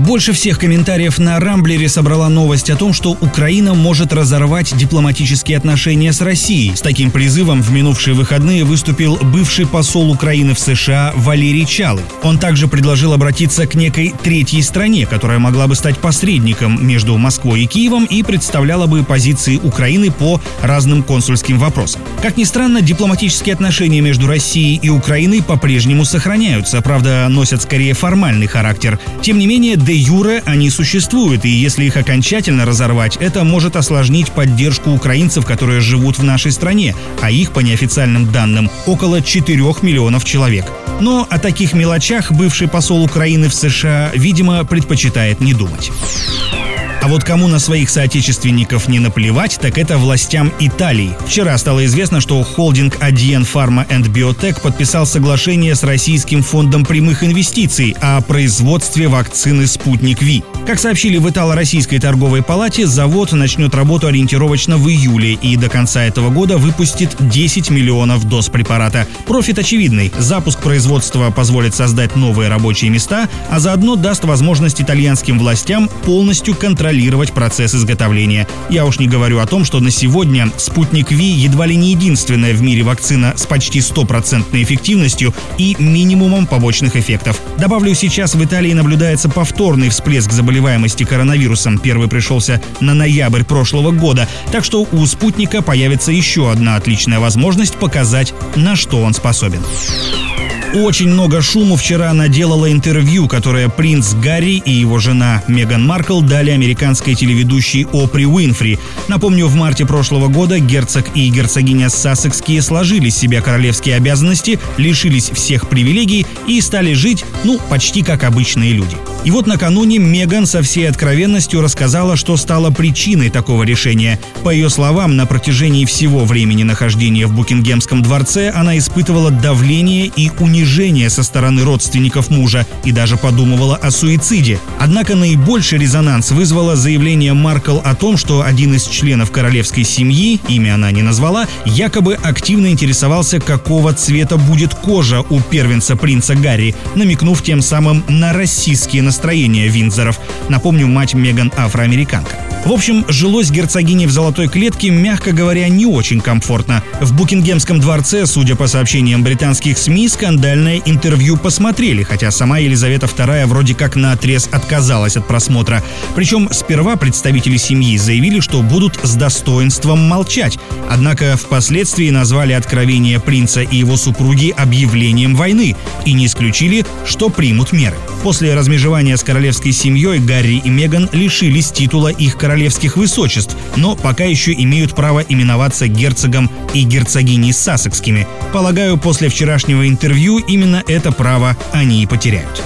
Больше всех комментариев на Рамблере собрала новость о том, что Украина может разорвать дипломатические отношения с Россией. С таким призывом в минувшие выходные выступил бывший посол Украины в США Валерий Чалы. Он также предложил обратиться к некой третьей стране, которая могла бы стать посредником между Москвой и Киевом и представляла бы позиции Украины по разным консульским вопросам. Как ни странно, дипломатические отношения между Россией и Украиной по-прежнему сохраняются, правда, носят скорее формальный характер. Тем не менее, де юре они существуют, и если их окончательно разорвать, это может осложнить поддержку украинцев, которые живут в нашей стране, а их, по неофициальным данным, около 4 миллионов человек. Но о таких мелочах бывший посол Украины в США, видимо, предпочитает не думать. А вот кому на своих соотечественников не наплевать, так это властям Италии. Вчера стало известно, что холдинг Adyen Pharma and Biotech подписал соглашение с Российским фондом прямых инвестиций о производстве вакцины «Спутник Ви». Как сообщили в Итало-Российской торговой палате, завод начнет работу ориентировочно в июле и до конца этого года выпустит 10 миллионов доз препарата. Профит очевидный. Запуск производства позволит создать новые рабочие места, а заодно даст возможность итальянским властям полностью контролировать контролировать процесс изготовления. Я уж не говорю о том, что на сегодня «Спутник Ви» едва ли не единственная в мире вакцина с почти стопроцентной эффективностью и минимумом побочных эффектов. Добавлю, сейчас в Италии наблюдается повторный всплеск заболеваемости коронавирусом. Первый пришелся на ноябрь прошлого года, так что у «Спутника» появится еще одна отличная возможность показать, на что он способен. Очень много шуму вчера наделало интервью, которое принц Гарри и его жена Меган Маркл дали американской телеведущей Опри Уинфри. Напомню, в марте прошлого года герцог и герцогиня Сассекские сложили с себя королевские обязанности, лишились всех привилегий и стали жить, ну, почти как обычные люди. И вот накануне Меган со всей откровенностью рассказала, что стало причиной такого решения. По ее словам, на протяжении всего времени нахождения в Букингемском дворце она испытывала давление и унижение со стороны родственников мужа и даже подумывала о суициде. Однако наибольший резонанс вызвало заявление Маркл о том, что один из членов королевской семьи, имя она не назвала, якобы активно интересовался, какого цвета будет кожа у первенца принца Гарри, намекнув тем самым на российские настроения Виндзоров. Напомню, мать Меган афроамериканка. В общем, жилось герцогине в золотой клетке, мягко говоря, не очень комфортно. В Букингемском дворце, судя по сообщениям британских СМИ, скандальное интервью посмотрели, хотя сама Елизавета II вроде как на отрез отказалась от просмотра. Причем сперва представители семьи заявили, что будут с достоинством молчать, однако впоследствии назвали откровение принца и его супруги объявлением войны и не исключили, что примут меры. После размежевания с королевской семьей Гарри и Меган лишились титула их королевства королевских высочеств, но пока еще имеют право именоваться герцогом и герцогиней Сассекскими. Полагаю, после вчерашнего интервью именно это право они и потеряют.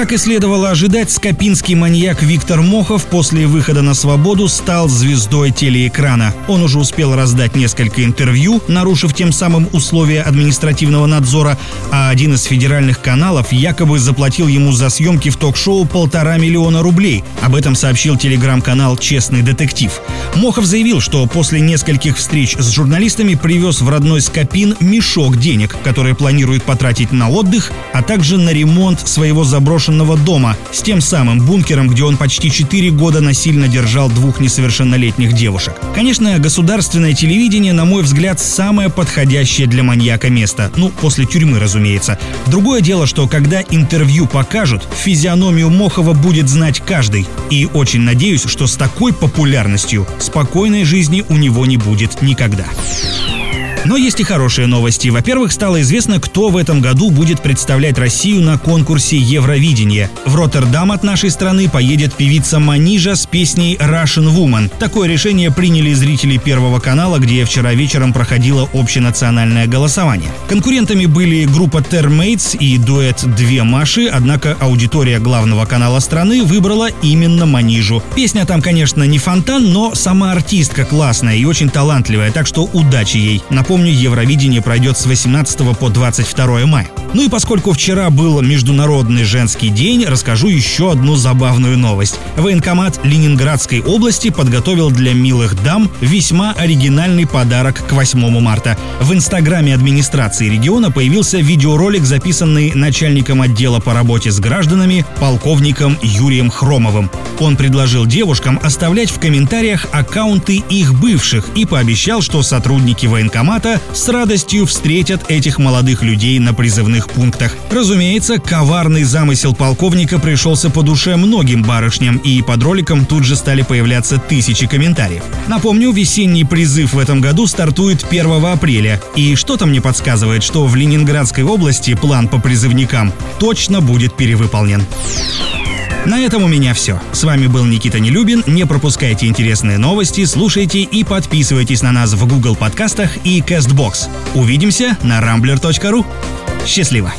Как и следовало ожидать, скопинский маньяк Виктор Мохов после выхода на свободу стал звездой телеэкрана. Он уже успел раздать несколько интервью, нарушив тем самым условия административного надзора, а один из федеральных каналов якобы заплатил ему за съемки в ток-шоу полтора миллиона рублей. Об этом сообщил телеграм-канал «Честный детектив». Мохов заявил, что после нескольких встреч с журналистами привез в родной Скопин мешок денег, которые планирует потратить на отдых, а также на ремонт своего заброшенного заброшенного дома с тем самым бункером, где он почти 4 года насильно держал двух несовершеннолетних девушек. Конечно, государственное телевидение, на мой взгляд, самое подходящее для маньяка место. Ну, после тюрьмы, разумеется. Другое дело, что когда интервью покажут, физиономию Мохова будет знать каждый. И очень надеюсь, что с такой популярностью спокойной жизни у него не будет никогда. Но есть и хорошие новости. Во-первых, стало известно, кто в этом году будет представлять Россию на конкурсе Евровидения. В Роттердам от нашей страны поедет певица Манижа с песней Russian Woman. Такое решение приняли зрители Первого канала, где вчера вечером проходило общенациональное голосование. Конкурентами были группа Termates и дуэт «Две Маши», однако аудитория главного канала страны выбрала именно Манижу. Песня там, конечно, не фонтан, но сама артистка классная и очень талантливая, так что удачи ей. Напомню, напомню, Евровидение пройдет с 18 по 22 мая. Ну и поскольку вчера был Международный женский день, расскажу еще одну забавную новость. Военкомат Ленинградской области подготовил для милых дам весьма оригинальный подарок к 8 марта. В инстаграме администрации региона появился видеоролик, записанный начальником отдела по работе с гражданами полковником Юрием Хромовым. Он предложил девушкам оставлять в комментариях аккаунты их бывших и пообещал, что сотрудники военкомата с радостью встретят этих молодых людей на призывных населенных пунктах. Разумеется, коварный замысел полковника пришелся по душе многим барышням, и под роликом тут же стали появляться тысячи комментариев. Напомню, весенний призыв в этом году стартует 1 апреля, и что-то мне подсказывает, что в Ленинградской области план по призывникам точно будет перевыполнен. На этом у меня все. С вами был Никита Нелюбин. Не пропускайте интересные новости, слушайте и подписывайтесь на нас в Google подкастах и CastBox. Увидимся на rambler.ru. Счастливо!